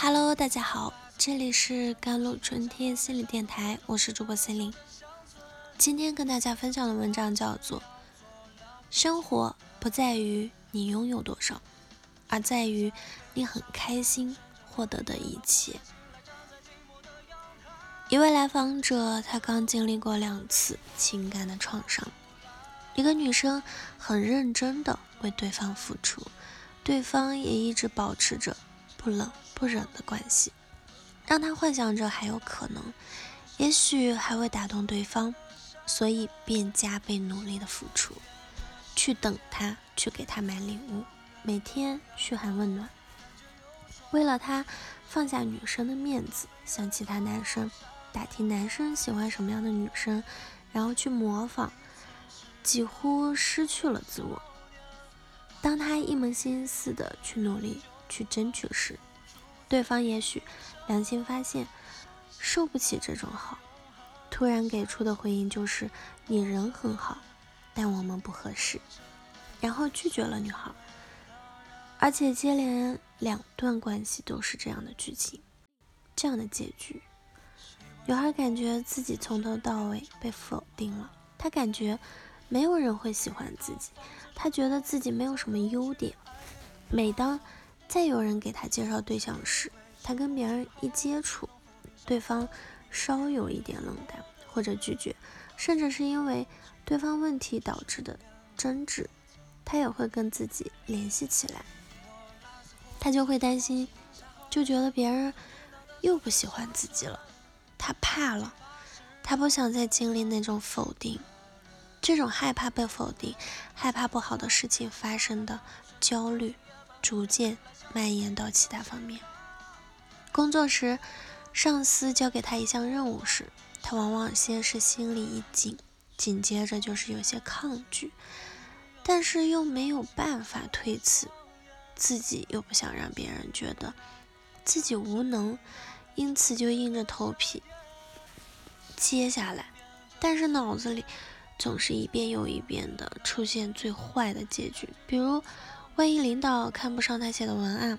Hello，大家好，这里是甘露春天心理电台，我是主播心灵。今天跟大家分享的文章叫做《生活不在于你拥有多少，而在于你很开心获得的一切》。一位来访者，他刚经历过两次情感的创伤，一个女生很认真的为对方付出，对方也一直保持着不冷。不热的关系，让他幻想着还有可能，也许还会打动对方，所以便加倍努力的付出，去等他，去给他买礼物，每天嘘寒问暖。为了他，放下女生的面子，向其他男生打听男生喜欢什么样的女生，然后去模仿，几乎失去了自我。当他一门心思的去努力，去争取时，对方也许良心发现，受不起这种好，突然给出的回应就是“你人很好，但我们不合适”，然后拒绝了女孩。而且接连两段关系都是这样的剧情，这样的结局，女孩感觉自己从头到尾被否定了，她感觉没有人会喜欢自己，她觉得自己没有什么优点。每当再有人给他介绍对象时，他跟别人一接触，对方稍有一点冷淡或者拒绝，甚至是因为对方问题导致的争执，他也会跟自己联系起来。他就会担心，就觉得别人又不喜欢自己了，他怕了，他不想再经历那种否定，这种害怕被否定、害怕不好的事情发生的焦虑，逐渐。蔓延到其他方面。工作时，上司交给他一项任务时，他往往先是心里一紧，紧接着就是有些抗拒，但是又没有办法推辞，自己又不想让别人觉得自己无能，因此就硬着头皮接下来。但是脑子里总是一遍又一遍的出现最坏的结局，比如。万一领导看不上他写的文案，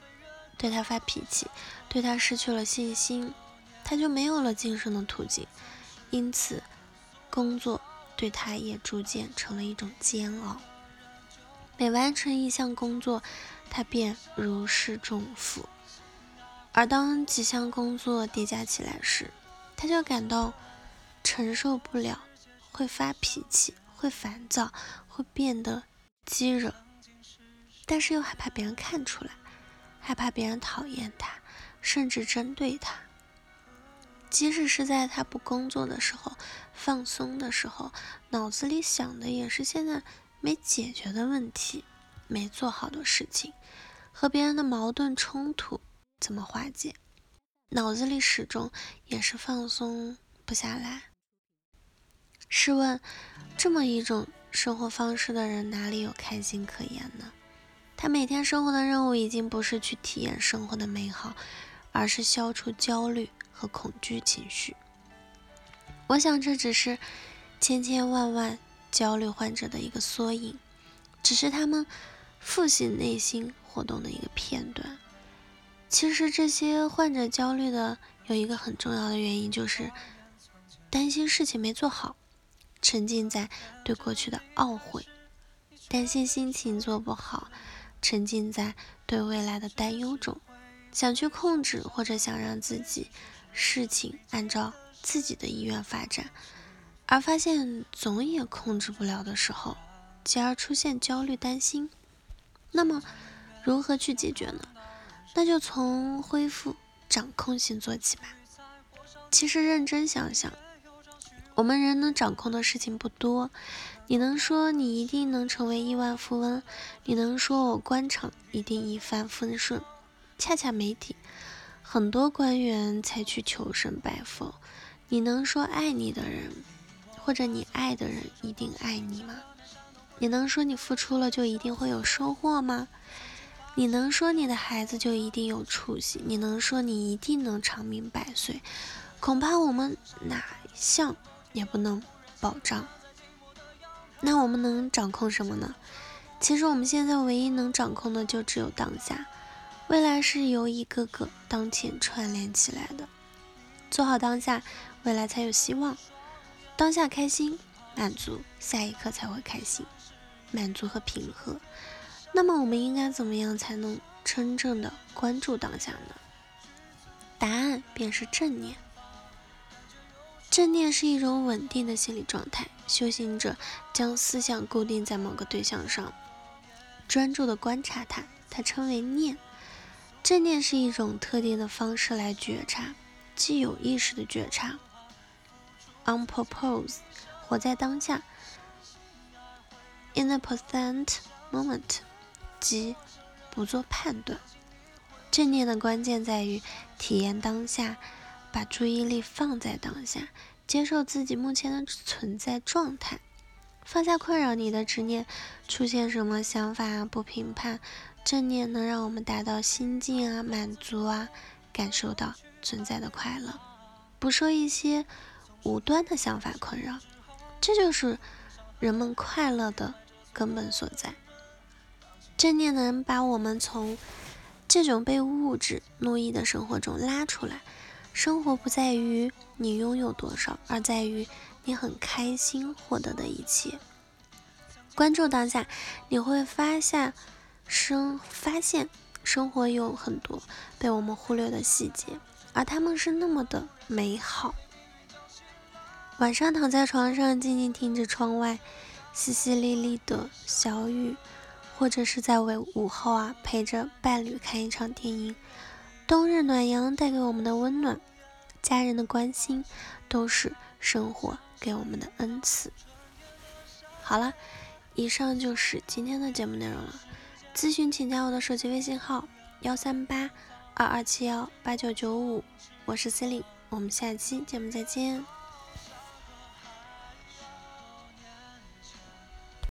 对他发脾气，对他失去了信心，他就没有了晋升的途径，因此工作对他也逐渐成了一种煎熬。每完成一项工作，他便如释重负，而当几项工作叠加起来时，他就感到承受不了，会发脾气，会烦躁，会变得激惹。但是又害怕别人看出来，害怕别人讨厌他，甚至针对他。即使是在他不工作的时候、放松的时候，脑子里想的也是现在没解决的问题、没做好的事情，和别人的矛盾冲突怎么化解，脑子里始终也是放松不下来。试问，这么一种生活方式的人，哪里有开心可言呢？他每天生活的任务已经不是去体验生活的美好，而是消除焦虑和恐惧情绪。我想这只是千千万万焦虑患者的一个缩影，只是他们复习内心活动的一个片段。其实这些患者焦虑的有一个很重要的原因，就是担心事情没做好，沉浸在对过去的懊悔，担心心情做不好。沉浸在对未来的担忧中，想去控制或者想让自己事情按照自己的意愿发展，而发现总也控制不了的时候，继而出现焦虑担心。那么，如何去解决呢？那就从恢复掌控性做起吧。其实认真想想，我们人能掌控的事情不多。你能说你一定能成为亿万富翁？你能说我官场一定一帆风顺？恰恰媒体很多官员才去求神拜佛。你能说爱你的人或者你爱的人一定爱你吗？你能说你付出了就一定会有收获吗？你能说你的孩子就一定有出息？你能说你一定能长命百岁？恐怕我们哪项也不能保障。那我们能掌控什么呢？其实我们现在唯一能掌控的就只有当下。未来是由一个个当前串联起来的。做好当下，未来才有希望。当下开心、满足，下一刻才会开心、满足和平和。那么，我们应该怎么样才能真正的关注当下呢？答案便是正念。正念是一种稳定的心理状态，修行者将思想固定在某个对象上，专注的观察它，它称为念。正念是一种特定的方式来觉察。既有意识的觉察，on purpose，活在当下，in the present moment，即不做判断。正念的关键在于体验当下，把注意力放在当下，接受自己目前的存在状态，放下困扰你的执念，出现什么想法啊，不评判。正念能让我们达到心境啊，满足啊，感受到。存在的快乐，不受一些无端的想法困扰，这就是人们快乐的根本所在。正念能把我们从这种被物质奴役的生活中拉出来。生活不在于你拥有多少，而在于你很开心获得的一切。关注当下，你会发现生发现生活有很多被我们忽略的细节。而他们是那么的美好。晚上躺在床上，静静听着窗外淅淅沥沥的小雨，或者是在为午后啊，陪着伴侣看一场电影。冬日暖阳带给我们的温暖，家人的关心，都是生活给我们的恩赐。好了，以上就是今天的节目内容了。咨询请加我的手机微信号：幺三八。二二七幺八九九五，我是 c e l i n e 我们下期节目再见。